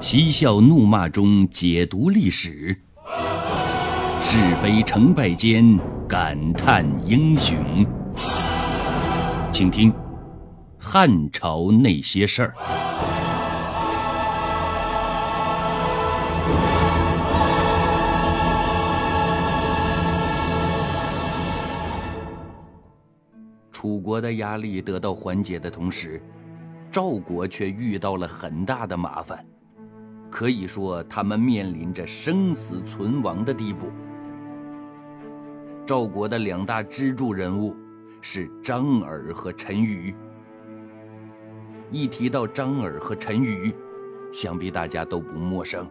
嬉笑怒骂中解读历史，是非成败间感叹英雄。请听《汉朝那些事儿》。楚国的压力得到缓解的同时，赵国却遇到了很大的麻烦，可以说他们面临着生死存亡的地步。赵国的两大支柱人物是张耳和陈馀。一提到张耳和陈馀，想必大家都不陌生。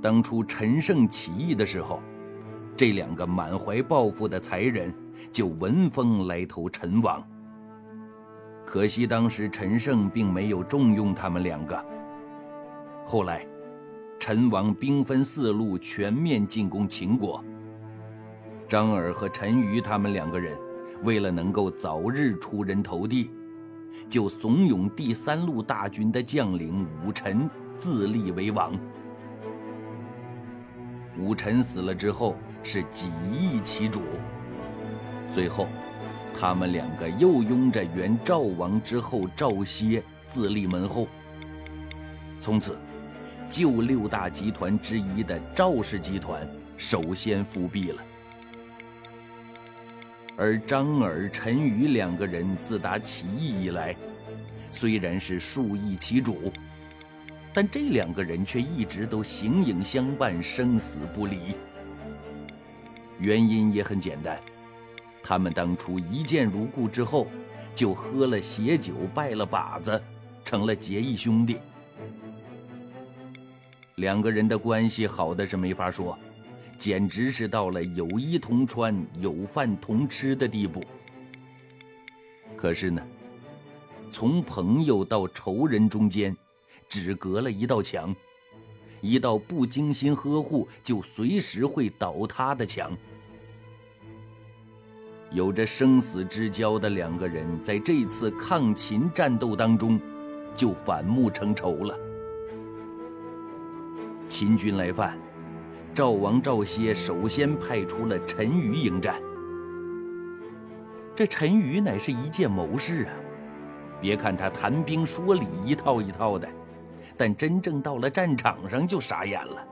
当初陈胜起义的时候，这两个满怀抱负的才人。就闻风来投陈王。可惜当时陈胜并没有重用他们两个。后来，陈王兵分四路全面进攻秦国。张耳和陈馀他们两个人，为了能够早日出人头地，就怂恿第三路大军的将领武臣自立为王。武臣死了之后，是几易其主。最后，他们两个又拥着原赵王之后赵歇自立门后。从此，旧六大集团之一的赵氏集团首先复辟了。而张耳、陈余两个人自打起义以来，虽然是数易其主，但这两个人却一直都形影相伴，生死不离。原因也很简单。他们当初一见如故之后，就喝了血酒，拜了把子，成了结义兄弟。两个人的关系好的是没法说，简直是到了有衣同穿、有饭同吃的地步。可是呢，从朋友到仇人中间，只隔了一道墙，一道不精心呵护就随时会倒塌的墙。有着生死之交的两个人，在这次抗秦战斗当中，就反目成仇了。秦军来犯，赵王赵歇首先派出了陈馀迎战。这陈馀乃是一介谋士啊，别看他谈兵说理一套一套的，但真正到了战场上就傻眼了。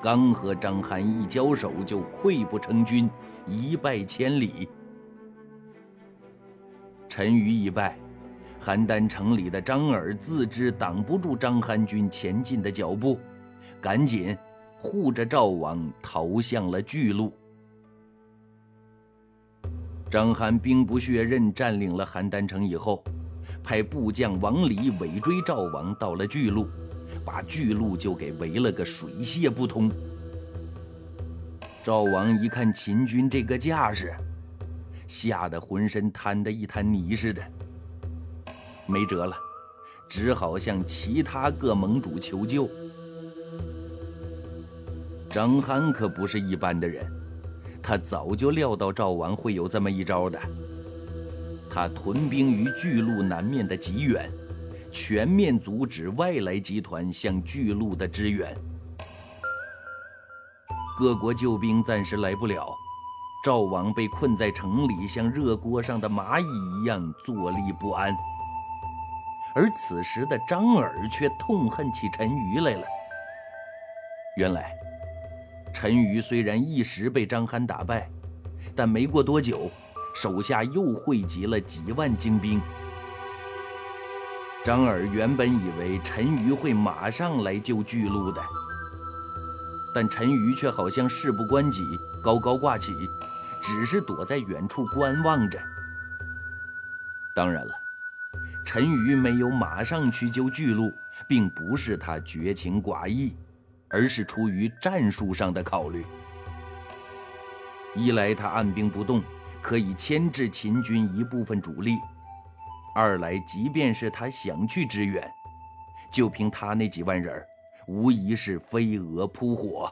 刚和张邯一交手，就溃不成军。一败千里。陈馀一败，邯郸城里的张耳自知挡不住张邯军前进的脚步，赶紧护着赵王逃向了巨鹿。张邯兵不血刃占领了邯郸城以后，派部将王离尾追赵王到了巨鹿，把巨鹿就给围了个水泄不通。赵王一看秦军这个架势，吓得浑身瘫得一滩泥似的，没辙了，只好向其他各盟主求救。张邯可不是一般的人，他早就料到赵王会有这么一招的。他屯兵于巨鹿南面的极远，全面阻止外来集团向巨鹿的支援。各国救兵暂时来不了，赵王被困在城里，像热锅上的蚂蚁一样坐立不安。而此时的张耳却痛恨起陈馀来了。原来，陈馀虽然一时被张邯打败，但没过多久，手下又汇集了几万精兵。张耳原本以为陈馀会马上来救巨鹿的。但陈馀却好像事不关己，高高挂起，只是躲在远处观望着。当然了，陈馀没有马上去救巨鹿，并不是他绝情寡义，而是出于战术上的考虑。一来他按兵不动，可以牵制秦军一部分主力；二来，即便是他想去支援，就凭他那几万人。无疑是飞蛾扑火。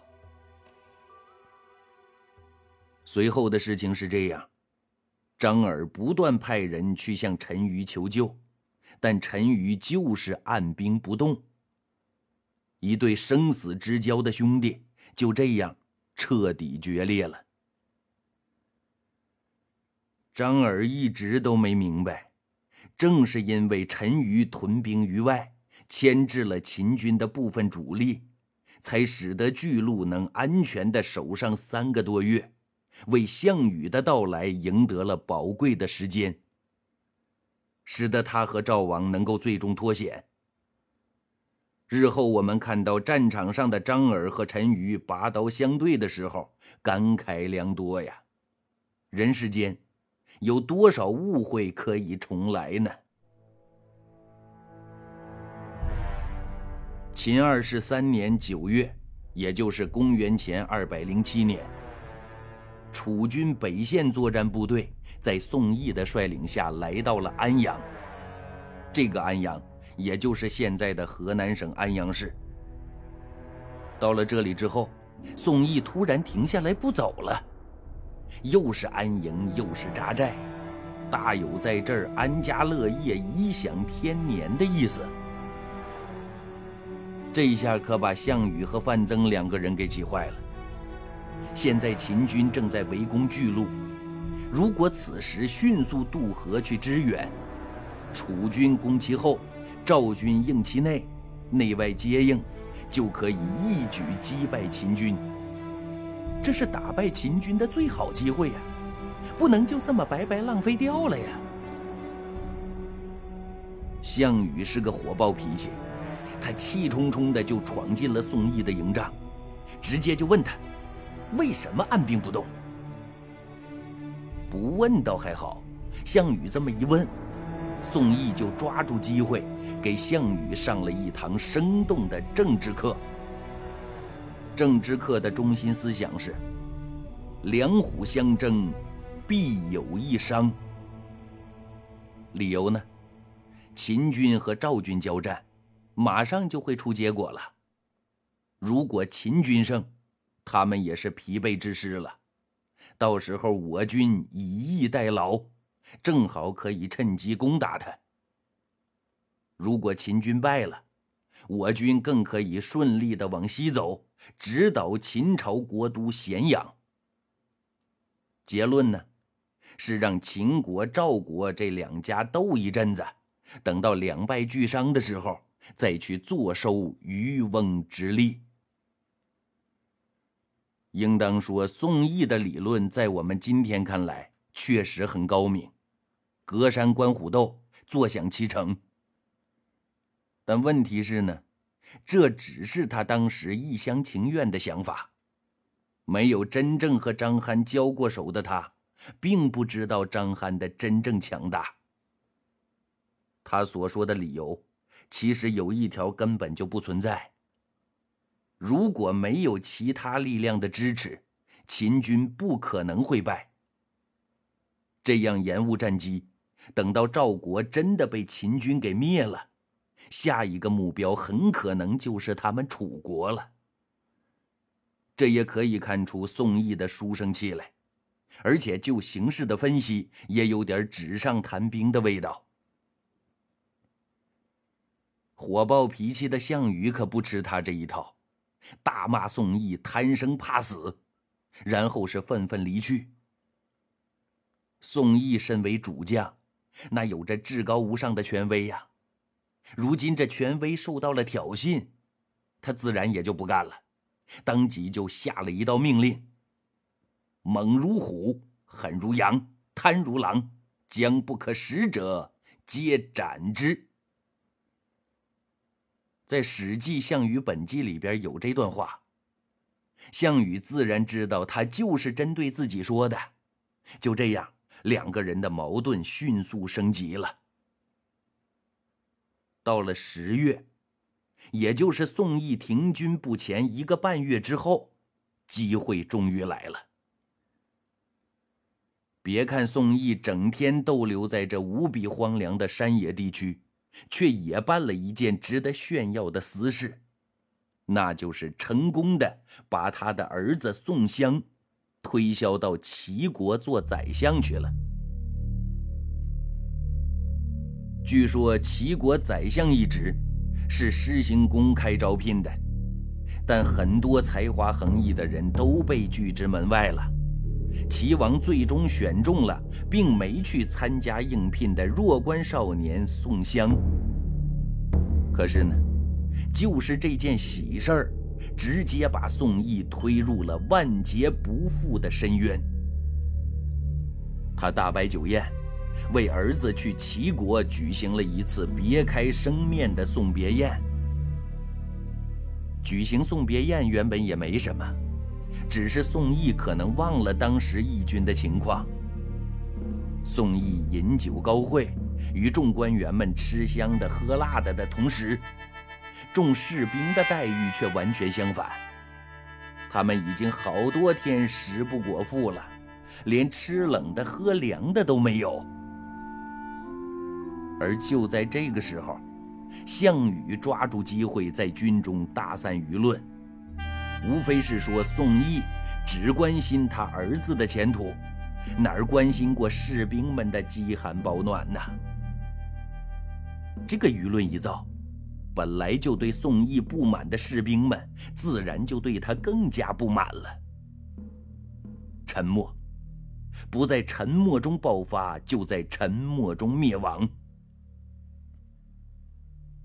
随后的事情是这样：张耳不断派人去向陈馀求救，但陈馀就是按兵不动。一对生死之交的兄弟就这样彻底决裂了。张耳一直都没明白，正是因为陈馀屯兵于外，牵制了秦军的部分主力，才使得巨鹿能安全的守上三个多月，为项羽的到来赢得了宝贵的时间，使得他和赵王能够最终脱险。日后我们看到战场上的张耳和陈馀拔刀相对的时候，感慨良多呀。人世间。有多少误会可以重来呢？秦二世三年九月，也就是公元前二百零七年，楚军北线作战部队在宋义的率领下来到了安阳。这个安阳，也就是现在的河南省安阳市。到了这里之后，宋义突然停下来不走了。又是安营，又是扎寨，大有在这儿安家乐业、颐享天年的意思。这下可把项羽和范增两个人给气坏了。现在秦军正在围攻巨鹿，如果此时迅速渡河去支援，楚军攻其后，赵军应其内，内外接应，就可以一举击败秦军。这是打败秦军的最好机会呀，不能就这么白白浪费掉了呀！项羽是个火爆脾气，他气冲冲的就闯进了宋义的营帐，直接就问他：“为什么按兵不动？”不问倒还好，项羽这么一问，宋义就抓住机会给项羽上了一堂生动的政治课。政治课的中心思想是：两虎相争，必有一伤。理由呢？秦军和赵军交战，马上就会出结果了。如果秦军胜，他们也是疲惫之师了。到时候我军以逸待劳，正好可以趁机攻打他。如果秦军败了，我军更可以顺利的往西走。直捣秦朝国都咸阳。结论呢，是让秦国、赵国这两家斗一阵子，等到两败俱伤的时候，再去坐收渔翁之利。应当说，宋义的理论在我们今天看来确实很高明，隔山观虎斗，坐享其成。但问题是呢？这只是他当时一厢情愿的想法，没有真正和张邯交过手的他，并不知道张邯的真正强大。他所说的理由，其实有一条根本就不存在。如果没有其他力量的支持，秦军不可能会败。这样延误战机，等到赵国真的被秦军给灭了。下一个目标很可能就是他们楚国了。这也可以看出宋义的书生气来，而且就形势的分析，也有点纸上谈兵的味道。火爆脾气的项羽可不吃他这一套，大骂宋义贪生怕死，然后是愤愤离去。宋义身为主将，那有着至高无上的权威呀。如今这权威受到了挑衅，他自然也就不干了，当即就下了一道命令：猛如虎，狠如羊，贪如狼，将不可食者，皆斩之。在《史记·项羽本纪》里边有这段话，项羽自然知道他就是针对自己说的。就这样，两个人的矛盾迅速升级了。到了十月，也就是宋义停军不前一个半月之后，机会终于来了。别看宋义整天逗留在这无比荒凉的山野地区，却也办了一件值得炫耀的私事，那就是成功的把他的儿子宋襄推销到齐国做宰相去了。据说齐国宰相一职是施行公开招聘的，但很多才华横溢的人都被拒之门外了。齐王最终选中了并没去参加应聘的弱冠少年宋襄。可是呢，就是这件喜事儿，直接把宋义推入了万劫不复的深渊。他大摆酒宴，为儿子去齐国举行了一次别开生面的送别宴。举行送别宴原本也没什么。只是宋义可能忘了当时义军的情况。宋义饮酒高会，与众官员们吃香的喝辣的的同时，众士兵的待遇却完全相反。他们已经好多天食不果腹了，连吃冷的喝凉的都没有。而就在这个时候，项羽抓住机会在军中大散舆论。无非是说宋义只关心他儿子的前途，哪儿关心过士兵们的饥寒保暖呢？这个舆论一造，本来就对宋义不满的士兵们，自然就对他更加不满了。沉默，不在沉默中爆发，就在沉默中灭亡。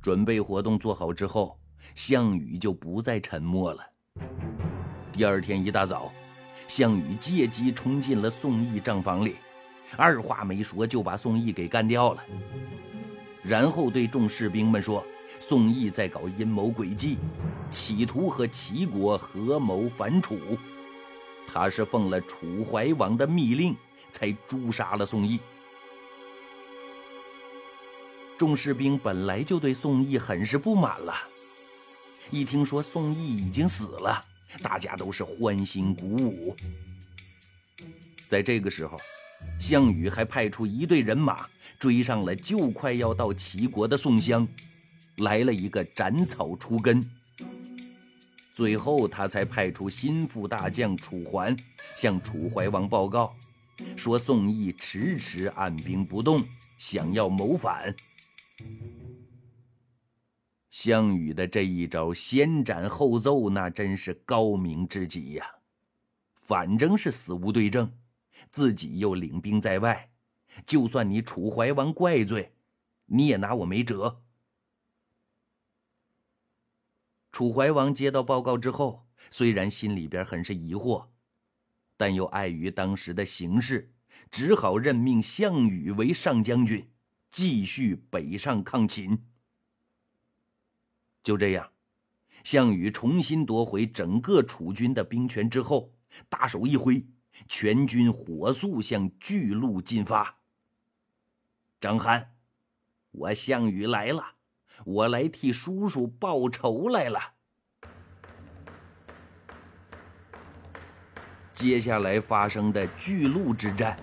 准备活动做好之后，项羽就不再沉默了。第二天一大早，项羽借机冲进了宋义帐房里，二话没说就把宋义给干掉了。然后对众士兵们说：“宋义在搞阴谋诡计，企图和齐国合谋反楚。他是奉了楚怀王的密令才诛杀了宋义。”众士兵本来就对宋义很是不满了。一听说宋义已经死了，大家都是欢欣鼓舞。在这个时候，项羽还派出一队人马追上了就快要到齐国的宋襄，来了一个斩草除根。最后，他才派出心腹大将楚桓向楚怀王报告，说宋义迟迟按兵不动，想要谋反。项羽的这一招先斩后奏，那真是高明之极呀！反正是死无对证，自己又领兵在外，就算你楚怀王怪罪，你也拿我没辙。楚怀王接到报告之后，虽然心里边很是疑惑，但又碍于当时的形势，只好任命项羽为上将军，继续北上抗秦。就这样，项羽重新夺回整个楚军的兵权之后，大手一挥，全军火速向巨鹿进发。张邯，我项羽来了，我来替叔叔报仇来了。接下来发生的巨鹿之战，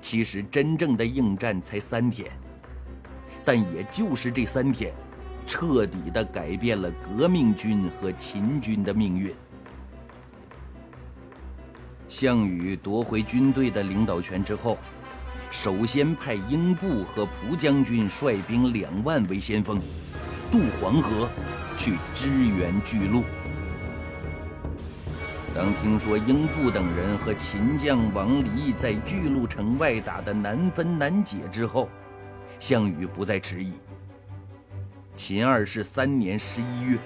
其实真正的应战才三天，但也就是这三天。彻底的改变了革命军和秦军的命运。项羽夺回军队的领导权之后，首先派英布和蒲将军率兵两万为先锋，渡黄河去支援巨鹿。当听说英布等人和秦将王离在巨鹿城外打得难分难解之后，项羽不再迟疑。秦二世三年十一月，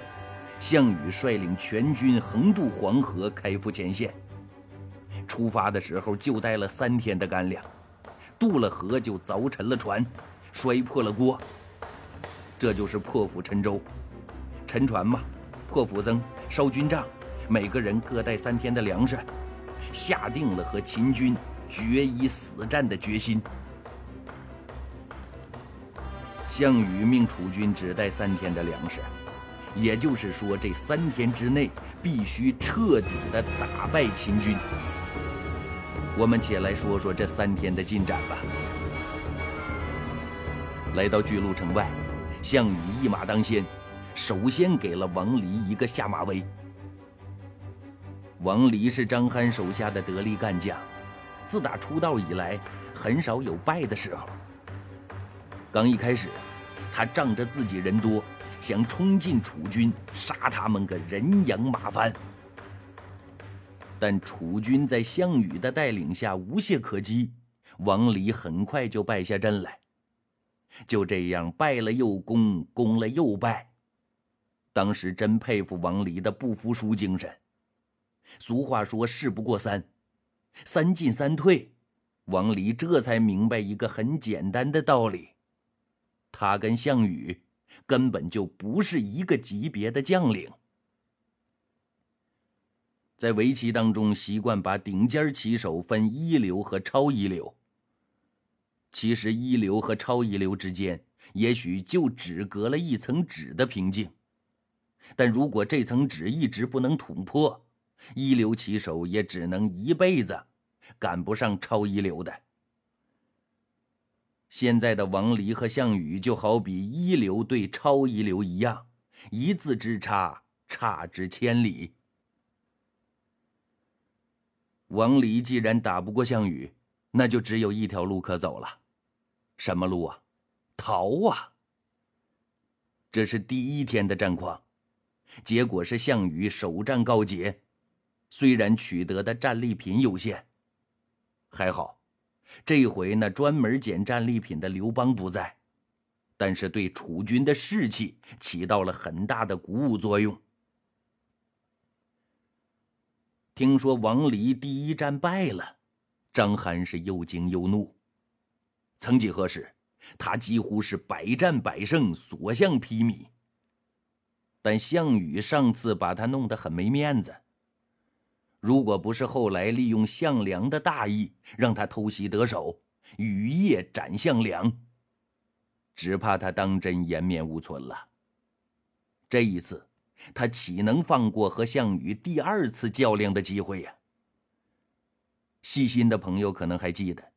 项羽率领全军横渡黄河，开赴前线。出发的时候就带了三天的干粮，渡了河就凿沉了船，摔破了锅。这就是破釜沉舟。沉船嘛，破釜增，烧军帐，每个人各带三天的粮食，下定了和秦军决一死战的决心。项羽命楚军只带三天的粮食，也就是说，这三天之内必须彻底的打败秦军。我们且来说说这三天的进展吧。来到巨鹿城外，项羽一马当先，首先给了王离一个下马威。王离是张邯手下的得力干将，自打出道以来，很少有败的时候。刚一开始，他仗着自己人多，想冲进楚军，杀他们个人仰马翻。但楚军在项羽的带领下无懈可击，王离很快就败下阵来。就这样败了又攻，攻了又败。当时真佩服王离的不服输精神。俗话说“事不过三”，三进三退，王离这才明白一个很简单的道理：他跟项羽根本就不是一个级别的将领。在围棋当中，习惯把顶尖棋手分一流和超一流。其实，一流和超一流之间，也许就只隔了一层纸的平静。但如果这层纸一直不能捅破，一流棋手也只能一辈子赶不上超一流的。现在的王离和项羽就好比一流对超一流一样，一字之差，差之千里。王离既然打不过项羽，那就只有一条路可走了。什么路啊？逃啊！这是第一天的战况，结果是项羽首战告捷，虽然取得的战利品有限，还好，这回那专门捡战利品的刘邦不在，但是对楚军的士气起到了很大的鼓舞作用。听说王离第一战败了，张邯是又惊又怒。曾几何时，他几乎是百战百胜，所向披靡。但项羽上次把他弄得很没面子。如果不是后来利用项梁的大意，让他偷袭得手，雨夜斩项梁，只怕他当真颜面无存了。这一次，他岂能放过和项羽第二次较量的机会呀？细心的朋友可能还记得。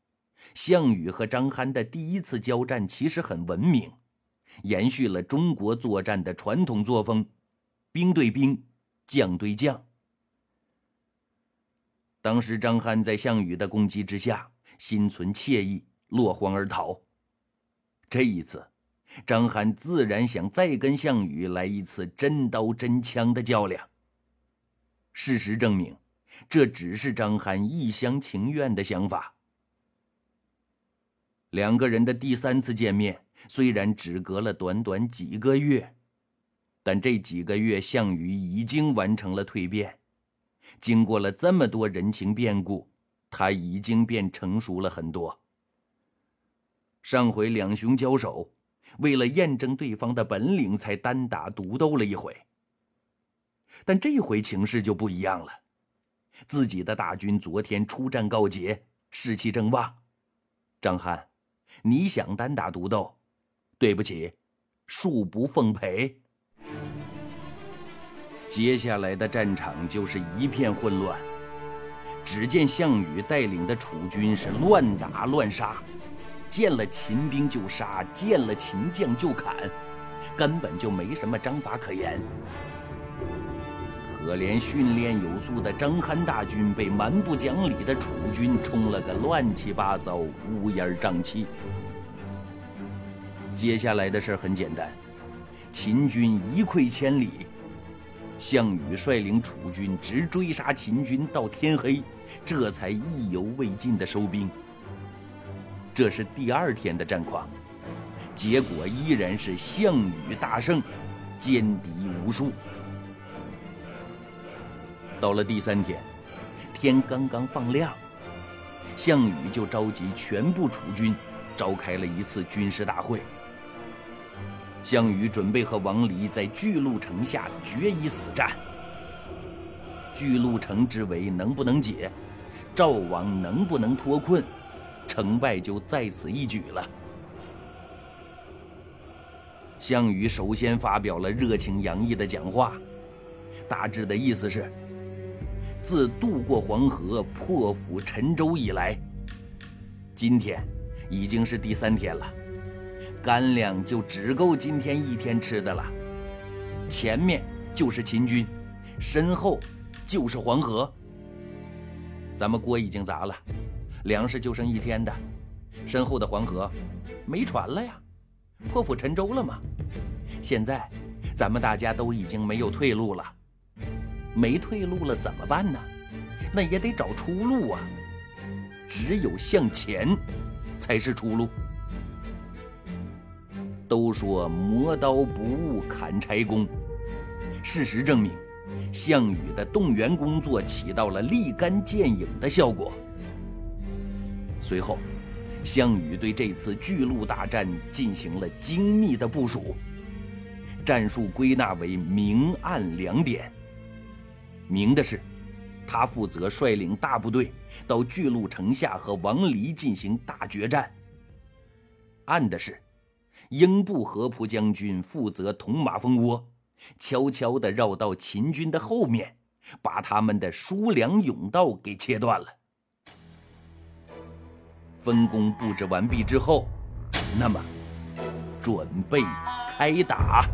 项羽和张邯的第一次交战其实很文明，延续了中国作战的传统作风，兵对兵，将对将。当时张邯在项羽的攻击之下，心存怯意，落荒而逃。这一次，张邯自然想再跟项羽来一次真刀真枪的较量。事实证明，这只是张邯一厢情愿的想法。两个人的第三次见面，虽然只隔了短短几个月，但这几个月，项羽已经完成了蜕变。经过了这么多人情变故，他已经变成熟了很多。上回两雄交手，为了验证对方的本领，才单打独斗了一回。但这回情势就不一样了，自己的大军昨天出战告捷，士气正旺。张翰。你想单打独斗？对不起，恕不奉陪。接下来的战场就是一片混乱。只见项羽带领的楚军是乱打乱杀，见了秦兵就杀，见了秦将就砍，根本就没什么章法可言。可怜训练有素的张邯大军被蛮不讲理的楚军冲了个乱七八糟、乌烟瘴气。接下来的事很简单，秦军一溃千里，项羽率领楚军直追杀秦军到天黑，这才意犹未尽的收兵。这是第二天的战况，结果依然是项羽大胜，歼敌无数。到了第三天，天刚刚放亮，项羽就召集全部楚军，召开了一次军事大会。项羽准备和王离在巨鹿城下决一死战。巨鹿城之围能不能解，赵王能不能脱困，成败就在此一举了。项羽首先发表了热情洋溢的讲话，大致的意思是。自渡过黄河、破釜沉舟以来，今天已经是第三天了，干粮就只够今天一天吃的了。前面就是秦军，身后就是黄河。咱们锅已经砸了，粮食就剩一天的，身后的黄河没船了呀，破釜沉舟了吗？现在，咱们大家都已经没有退路了。没退路了怎么办呢？那也得找出路啊！只有向前，才是出路。都说磨刀不误砍柴工，事实证明，项羽的动员工作起到了立竿见影的效果。随后，项羽对这次巨鹿大战进行了精密的部署，战术归纳为明暗两点。明的是，他负责率领大部队到巨鹿城下和王离进行大决战。暗的是，英布合蒲将军负责捅马蜂窝，悄悄地绕到秦军的后面，把他们的输粮甬道给切断了。分工布置完毕之后，那么准备开打。